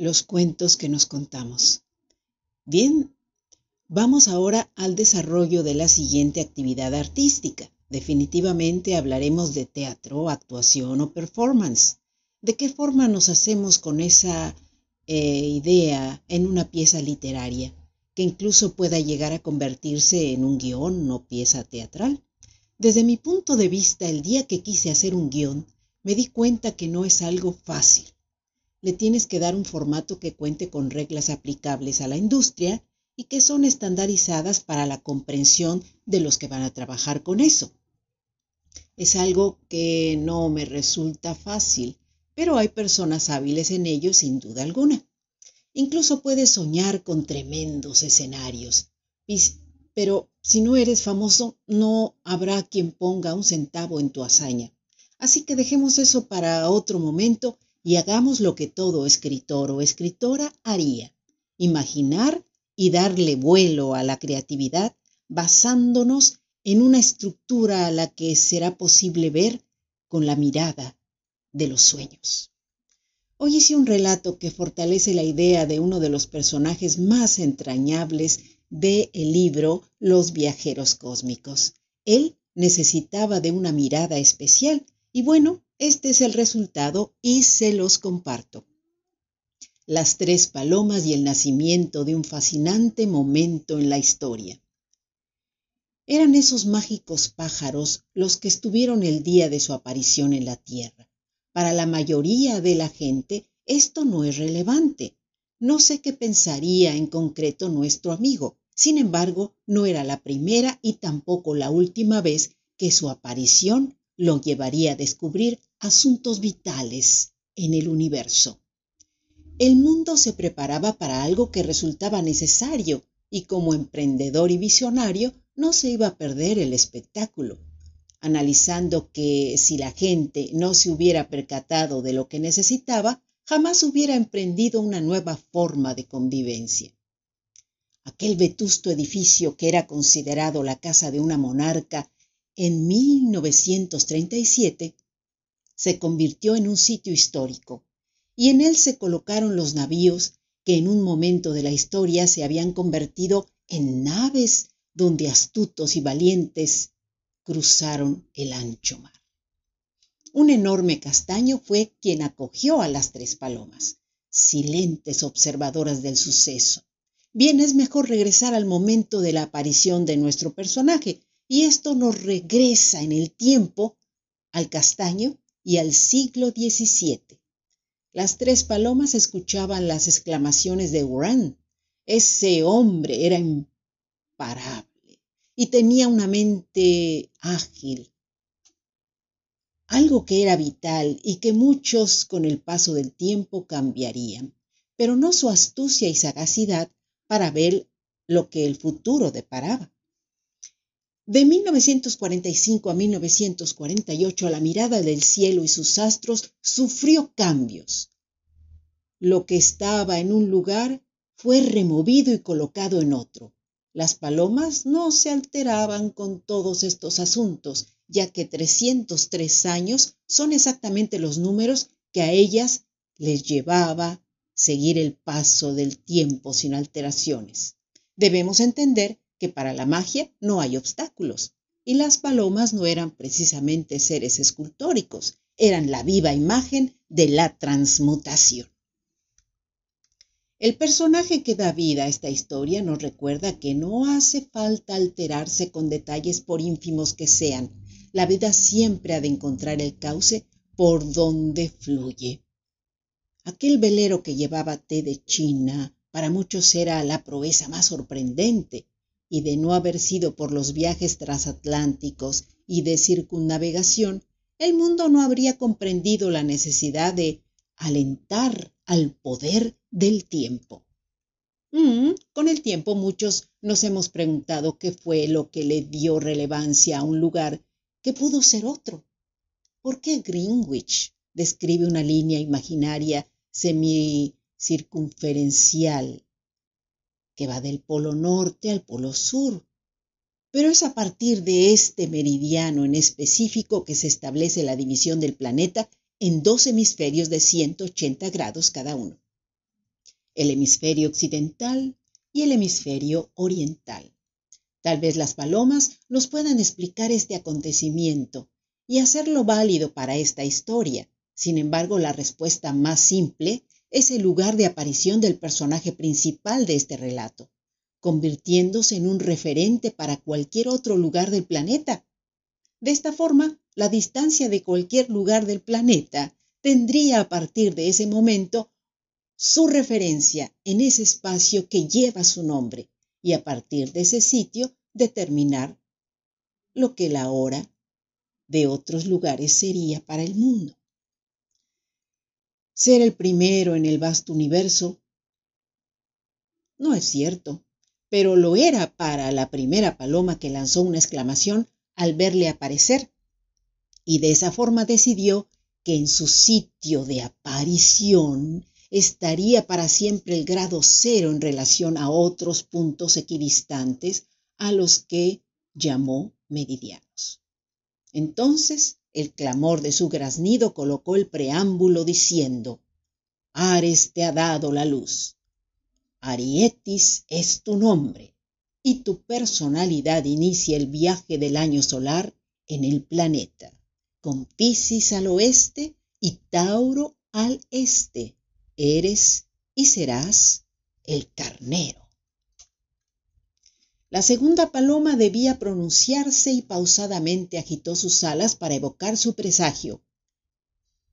los cuentos que nos contamos. Bien, vamos ahora al desarrollo de la siguiente actividad artística. Definitivamente hablaremos de teatro, actuación o performance. ¿De qué forma nos hacemos con esa eh, idea en una pieza literaria, que incluso pueda llegar a convertirse en un guion o pieza teatral? Desde mi punto de vista, el día que quise hacer un guion, me di cuenta que no es algo fácil le tienes que dar un formato que cuente con reglas aplicables a la industria y que son estandarizadas para la comprensión de los que van a trabajar con eso. Es algo que no me resulta fácil, pero hay personas hábiles en ello sin duda alguna. Incluso puedes soñar con tremendos escenarios, pero si no eres famoso no habrá quien ponga un centavo en tu hazaña. Así que dejemos eso para otro momento y hagamos lo que todo escritor o escritora haría, imaginar y darle vuelo a la creatividad basándonos en una estructura a la que será posible ver con la mirada de los sueños. Hoy hice un relato que fortalece la idea de uno de los personajes más entrañables del el libro Los viajeros cósmicos. Él necesitaba de una mirada especial y bueno, este es el resultado y se los comparto. Las tres palomas y el nacimiento de un fascinante momento en la historia. Eran esos mágicos pájaros los que estuvieron el día de su aparición en la Tierra. Para la mayoría de la gente esto no es relevante. No sé qué pensaría en concreto nuestro amigo. Sin embargo, no era la primera y tampoco la última vez que su aparición lo llevaría a descubrir asuntos vitales en el universo. El mundo se preparaba para algo que resultaba necesario y como emprendedor y visionario no se iba a perder el espectáculo. Analizando que si la gente no se hubiera percatado de lo que necesitaba, jamás hubiera emprendido una nueva forma de convivencia. Aquel vetusto edificio que era considerado la casa de una monarca en 1937 se convirtió en un sitio histórico, y en él se colocaron los navíos que en un momento de la historia se habían convertido en naves donde astutos y valientes cruzaron el ancho mar. Un enorme castaño fue quien acogió a las tres palomas, silentes observadoras del suceso. Bien, es mejor regresar al momento de la aparición de nuestro personaje, y esto nos regresa en el tiempo al castaño y al siglo XVII. Las tres palomas escuchaban las exclamaciones de Urán. Ese hombre era imparable y tenía una mente ágil, algo que era vital y que muchos con el paso del tiempo cambiarían, pero no su astucia y sagacidad para ver lo que el futuro deparaba. De 1945 a 1948 la mirada del cielo y sus astros sufrió cambios. Lo que estaba en un lugar fue removido y colocado en otro. Las palomas no se alteraban con todos estos asuntos, ya que 303 años son exactamente los números que a ellas les llevaba seguir el paso del tiempo sin alteraciones. Debemos entender que para la magia no hay obstáculos, y las palomas no eran precisamente seres escultóricos, eran la viva imagen de la transmutación. El personaje que da vida a esta historia nos recuerda que no hace falta alterarse con detalles por ínfimos que sean. La vida siempre ha de encontrar el cauce por donde fluye. Aquel velero que llevaba té de China para muchos era la proeza más sorprendente, y de no haber sido por los viajes transatlánticos y de circunnavegación, el mundo no habría comprendido la necesidad de alentar al poder del tiempo. Mm, con el tiempo muchos nos hemos preguntado qué fue lo que le dio relevancia a un lugar que pudo ser otro. ¿Por qué Greenwich describe una línea imaginaria semicircunferencial que va del polo norte al polo sur. Pero es a partir de este meridiano en específico que se establece la división del planeta en dos hemisferios de 180 grados cada uno. el hemisferio occidental y el hemisferio oriental. Tal vez las palomas nos puedan explicar este acontecimiento y hacerlo válido para esta historia. Sin embargo, la respuesta más simple es el lugar de aparición del personaje principal de este relato, convirtiéndose en un referente para cualquier otro lugar del planeta. De esta forma, la distancia de cualquier lugar del planeta tendría a partir de ese momento su referencia en ese espacio que lleva su nombre y a partir de ese sitio determinar lo que la hora de otros lugares sería para el mundo. Ser el primero en el vasto universo no es cierto, pero lo era para la primera paloma que lanzó una exclamación al verle aparecer, y de esa forma decidió que en su sitio de aparición estaría para siempre el grado cero en relación a otros puntos equidistantes a los que llamó meridianos. Entonces el clamor de su graznido colocó el preámbulo diciendo, Ares te ha dado la luz. Arietis es tu nombre y tu personalidad inicia el viaje del año solar en el planeta, con Piscis al oeste y Tauro al este. Eres y serás el carnero. La segunda paloma debía pronunciarse y pausadamente agitó sus alas para evocar su presagio.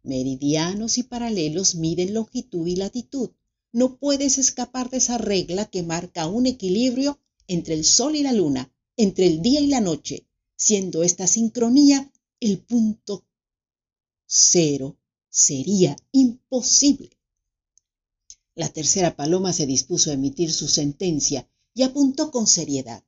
Meridianos y paralelos miden longitud y latitud. No puedes escapar de esa regla que marca un equilibrio entre el sol y la luna, entre el día y la noche, siendo esta sincronía el punto cero. Sería imposible. La tercera paloma se dispuso a emitir su sentencia y apuntó con seriedad.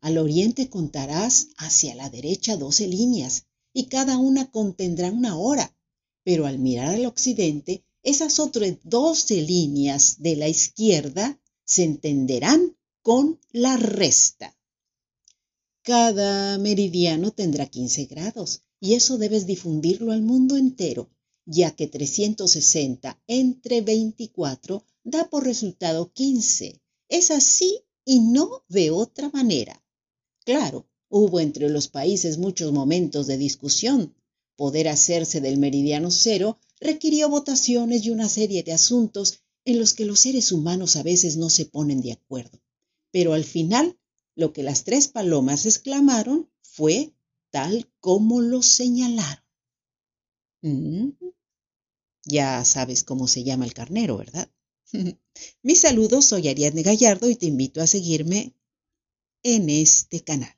Al oriente contarás hacia la derecha doce líneas, y cada una contendrá una hora. Pero al mirar al occidente, esas otras doce líneas de la izquierda se entenderán con la resta. Cada meridiano tendrá 15 grados y eso debes difundirlo al mundo entero, ya que 360 entre 24 da por resultado 15. Es así y no de otra manera. Claro, hubo entre los países muchos momentos de discusión. Poder hacerse del meridiano cero requirió votaciones y una serie de asuntos en los que los seres humanos a veces no se ponen de acuerdo pero al final lo que las tres palomas exclamaron fue tal como lo señalaron. Mm, ya sabes cómo se llama el carnero, ¿verdad? Mis saludos, soy Ariadne Gallardo y te invito a seguirme en este canal.